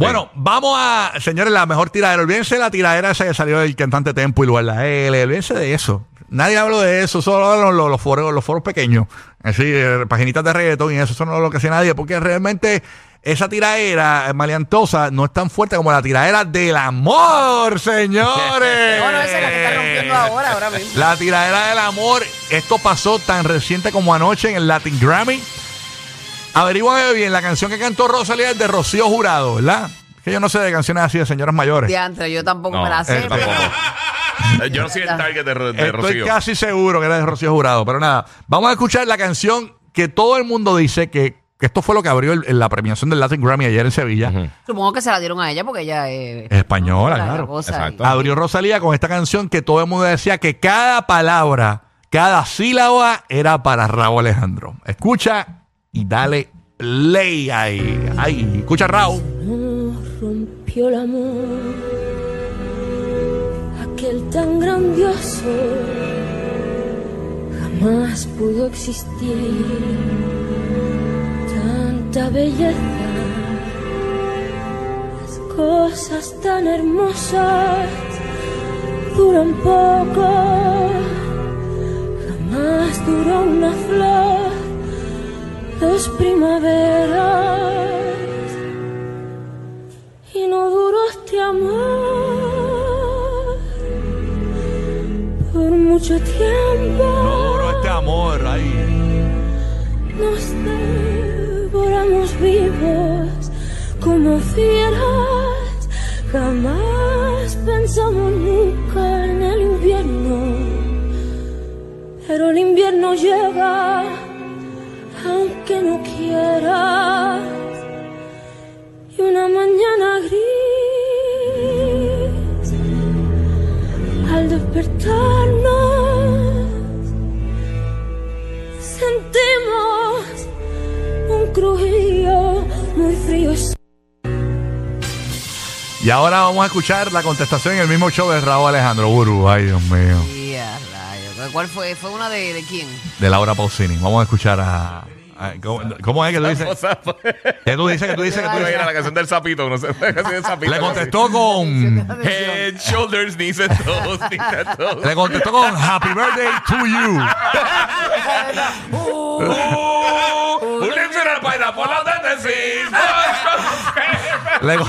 Bueno, vamos a, señores, la mejor tiradera. Olvídense de la tiradera esa que salió del cantante Tempo y lugar la L. Olvídense de eso. Nadie habló de eso, solo los, los, los foros, los foros pequeños. Así, eh, paginitas de reggaetón y eso, eso no es lo que hace nadie, porque realmente esa tiraera eh, maleantosa no es tan fuerte como la tiraera del amor, señores. Bueno, esa es la que está rompiendo ahora, ahora mismo. La tiradera del amor, esto pasó tan reciente como anoche en el Latin Grammy. Averigüen bien, la canción que cantó Rosalía es de Rocío Jurado, ¿verdad? Que yo no sé de canciones así de señoras mayores. Diantre, yo tampoco No, me la sé. eh, pero- tampoco. Yo no soy el target de, Ro- de Estoy Rocío. casi seguro que era de Rocío Jurado, pero nada. Vamos a escuchar la canción que todo el mundo dice que, que esto fue lo que abrió el- la premiación del Latin Grammy ayer en Sevilla. Ujú. Supongo que se la dieron a ella porque ella es Es española, la claro. cosa Exacto. y- Abrió Rosalía con esta canción que todo el mundo decía que cada palabra, cada sílaba era para Raúl Alejandro. Escucha y dale play ahí. Ahí, escucha Raúl. Rompió el amor, aquel tan grandioso, jamás pudo existir. Tanta belleza, las cosas tan hermosas duran poco, primaveras y no duró este amor por mucho tiempo. No duró este amor ahí. Nos devoramos vivos como fieras. Jamás pensamos nunca en el invierno, pero el invierno llega aunque no quieras y una mañana gris al despertarnos sentimos un crujillo muy frío Y ahora vamos a escuchar la contestación en el mismo show de Raúl Alejandro Buru. Ay, Dios mío. ¿Cuál fue? ¿Fue una de, de quién? De Laura Pausini. Vamos a escuchar a. a- ¿cómo, cómo es que tú dices? ¿Qué tú dices? ¿Qué tú dices? ¿Qué tú Era dices? la canción del sapito, no sé, la canción del sapito. Le contestó con. Head, shoulders, knees and toes, knees and toes. Le contestó con Happy Birthday to you. Un leccionar para por la tendencia. Le, co-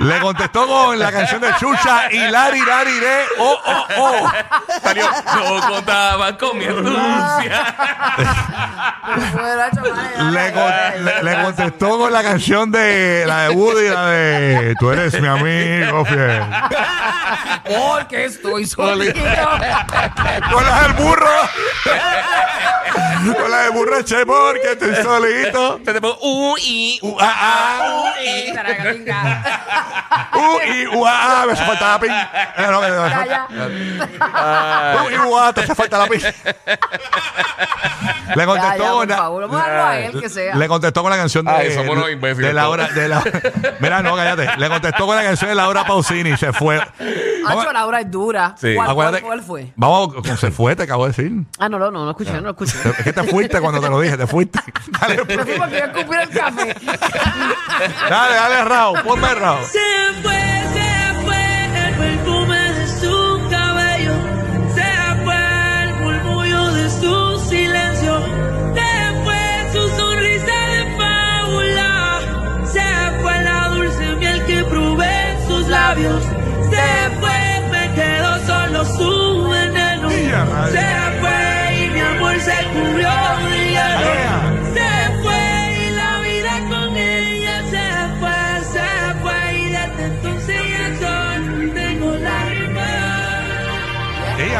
Le contestó con la canción de Chucha y Lari Lari de Oh Oh Oh. Salió, no contaban con mi astucia. Le, con- le- le contestó con la canción de la de Woody, la de Tú eres mi amigo fiel. Porque estoy solito. Con la del burro. Con la del burro che porque estoy solito. Te pone u y U, a, a. U, y, u, a, a. Me hace falta la pin. Eh, no, U, y, a. Te hace falta la pin. Le contestó Ya, ya, por con la- favor, vamos a darlo a él, que sea. Le contestó con la canción de, Ay, somos unos imbéciles de Laura. De la, mira, no, cállate. Le contestó con la canción de Laura Pausini y se fue. Vamos, Hacho, Laura es dura. Sí. ¿Cuál, acuérdate- cuál, cuál fue? Vamos, con se fue, te acabo de decir. Ah, no, no, no, no escuché, no lo escuché. Es que te fuiste cuando te lo dije, te fuiste. Dale, Me fui porque iba a escupir el café. dale, dale, Raúl, ponme Raúl. Se fue,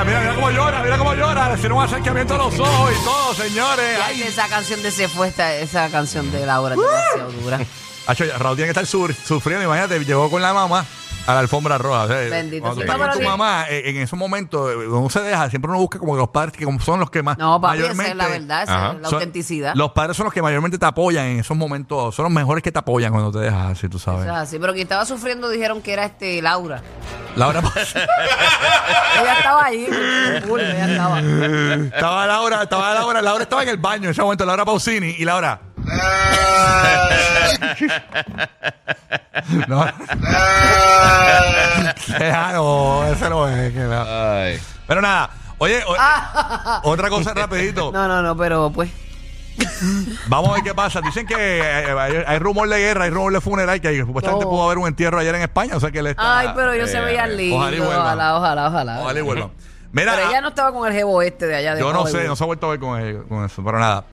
mira, mira cómo llora, mira cómo llora. Le un acercamiento a los ojos y todo, señores. Ay, esa canción de Se fue, esta- esa canción de Laura es demasiado dura. Acho, Raúl tiene que estar sur- sufriendo. Imagínate, llegó con la mamá a la alfombra roja. O sea, Bendito cuando tú sea. estás con No, tu mamá, eh, en esos momentos, eh, uno se deja, siempre uno busca como los padres que como son los que más. No, papi, esa es mayormente- la verdad, esa Ajá. es la son- autenticidad. Los padres son los que mayormente te apoyan en esos momentos. Son los mejores que te apoyan cuando te dejas así, tú sabes. Eso es así, pero quien estaba sufriendo dijeron que era este Laura. Laura, Ella estaba ahí, full, ella estaba. estaba Laura, estaba Laura, Laura estaba en el baño en ese momento, Laura Pausini, y Laura. No. No, ese no es. que no. Ay. Pero nada, oye, o- otra cosa rapidito. No, no, no, pero pues. Vamos a ver qué pasa. Dicen que eh, hay, hay rumor de guerra, hay rumor de funeral, que supuestamente No. pudo haber un entierro ayer en España. O sea que él está. Ay, pero ellos se eh, veían lindos. ojalá y. Ojalá, ojalá, ojalá. Ojalá y vuelvan. Mira, Pero ella no estaba con el jevo este de allá de yo no sé, Hollywood. no se ha vuelto a ver con, él- con eso, pero nada.